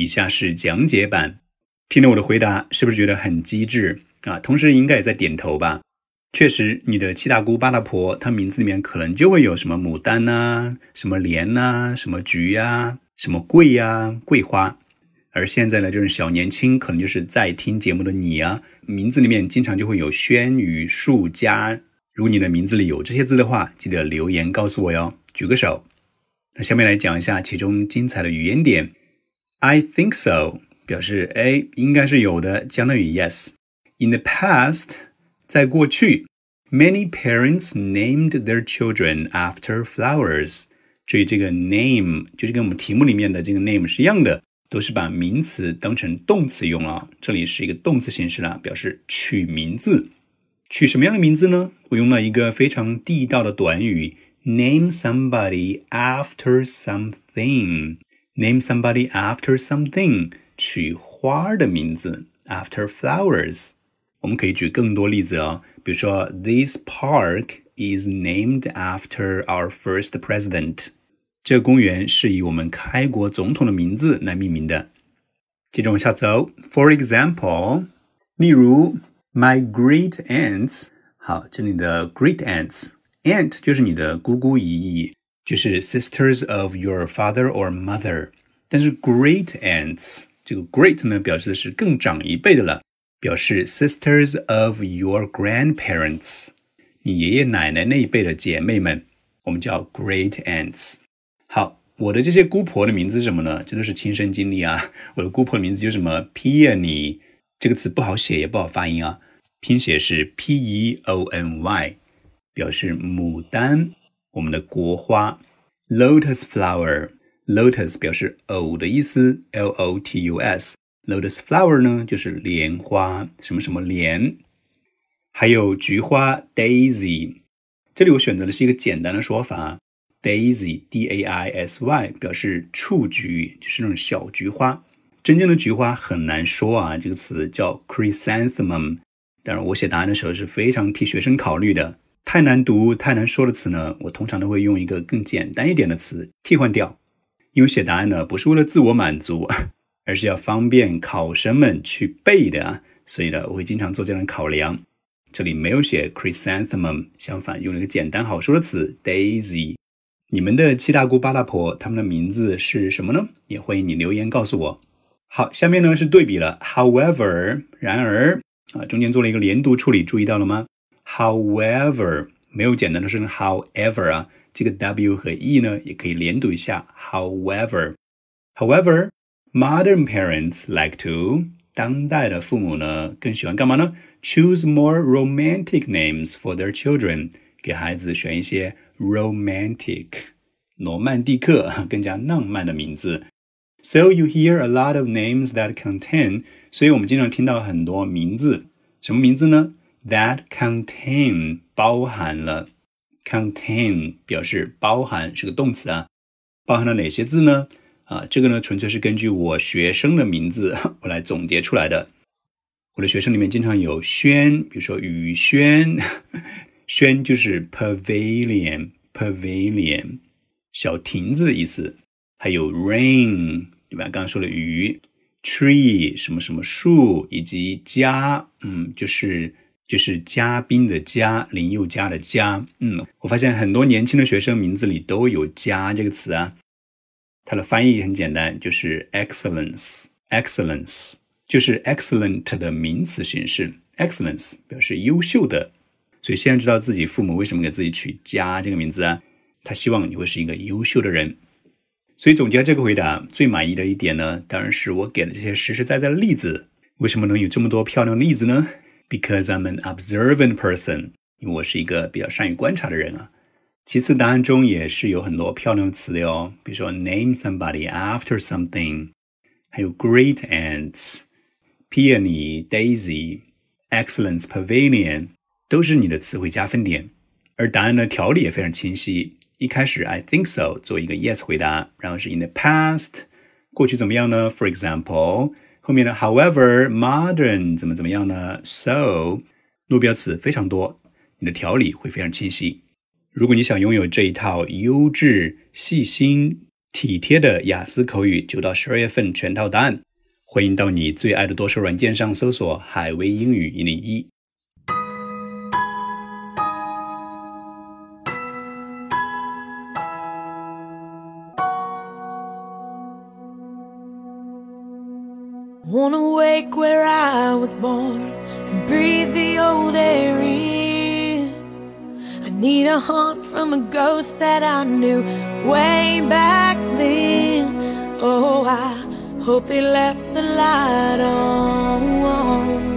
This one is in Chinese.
以下是讲解版。听了我的回答，是不是觉得很机智啊？同时应该也在点头吧？确实，你的七大姑八大婆，她名字里面可能就会有什么牡丹呐，什么莲呐，什么菊呀，什么桂呀，桂花。而现在呢，就是小年轻，可能就是在听节目的你啊，名字里面经常就会有轩宇、树家。如果你的名字里有这些字的话，记得留言告诉我哟，举个手。那下面来讲一下其中精彩的语言点。I think so 表示哎，应该是有的，相当于 yes。In the past。在过去，many parents named their children after flowers。注意这个 name 就是跟我们题目里面的这个 name 是一样的，都是把名词当成动词用了。这里是一个动词形式了，表示取名字。取什么样的名字呢？我用了一个非常地道的短语：name somebody after something。name somebody after something，取花的名字，after flowers。我们可以举更多例子哦，比如说，This park is named after our first president。这个公园是以我们开国总统的名字来命名的。接着往下走，For example，例如，My great aunts。好，这里的 great aunts，aunt 就是你的姑姑姨姨， 就是 sisters of your father or mother。但是 great aunts 这个 great 呢，表示的是更长一辈的了。表示 sisters of your grandparents，你爷爷奶奶那一辈的姐妹们，我们叫 great aunts。好，我的这些姑婆的名字是什么呢？这都是亲身经历啊。我的姑婆名字就什么 peony，这个词不好写也不好发音啊，拼写是 p e o n y，表示牡丹，我们的国花。lotus flower，lotus 表示藕的意思，l o t u s。Lotus flower 呢，就是莲花，什么什么莲，还有菊花 Daisy。这里我选择的是一个简单的说法，Daisy，D A I S Y，表示雏菊，就是那种小菊花。真正的菊花很难说啊，这个词叫 Chrysanthemum。当然，我写答案的时候是非常替学生考虑的，太难读、太难说的词呢，我通常都会用一个更简单一点的词替换掉，因为写答案呢，不是为了自我满足。而是要方便考生们去背的啊，所以呢，我会经常做这样的考量。这里没有写 chrysanthemum，相反用了一个简单好说的词 daisy。你们的七大姑八大婆他们的名字是什么呢？也欢迎你留言告诉我。好，下面呢是对比了，however，然而啊，中间做了一个连读处理，注意到了吗 ？however 没有简单的说成 however 啊，这个 w 和 e 呢也可以连读一下，however，however。Modern parents like to，当代的父母呢更喜欢干嘛呢？Choose more romantic names for their children，给孩子选一些 romantic，罗曼蒂克更加浪漫的名字。So you hear a lot of names that contain，所以我们经常听到很多名字，什么名字呢 ？That contain 包含了，contain 表示包含是个动词啊，包含了哪些字呢？啊，这个呢，纯粹是根据我学生的名字 我来总结出来的。我的学生里面经常有轩，比如说雨轩，轩就是 pavilion，pavilion，小亭子的意思。还有 rain，对吧？刚刚说了雨，tree，什么什么树，以及家，嗯，就是就是嘉宾的嘉，林宥嘉的嘉，嗯，我发现很多年轻的学生名字里都有嘉这个词啊。它的翻译很简单，就是 excellence，excellence 就是 excellent 的名词形式，excellence 表示优秀的。所以现在知道自己父母为什么给自己取嘉这个名字啊？他希望你会是一个优秀的人。所以总结这个回答，最满意的一点呢，当然是我给的这些实实在在的例子。为什么能有这么多漂亮例子呢 ？Because I'm an observant person，因为我是一个比较善于观察的人啊。其次，答案中也是有很多漂亮的词的哦，比如说 name somebody after something，还有 great aunts、peony、daisy、excellence、pavilion，都是你的词汇加分点。而答案的条理也非常清晰。一开始 I think so 做一个 yes 回答，然后是 in the past，过去怎么样呢？For example， 后面的 however modern 怎么怎么样呢？So，路标词非常多，你的条理会非常清晰。如果你想拥有这一套优质、细心、体贴的雅思口语九到十二月份全套答案，欢迎到你最爱的多说软件上搜索“海威英语一零一”。Wanna wake where I was born and breathe the old air in. I need a haunt from a ghost that I knew way back then. Oh, I hope they left the light on.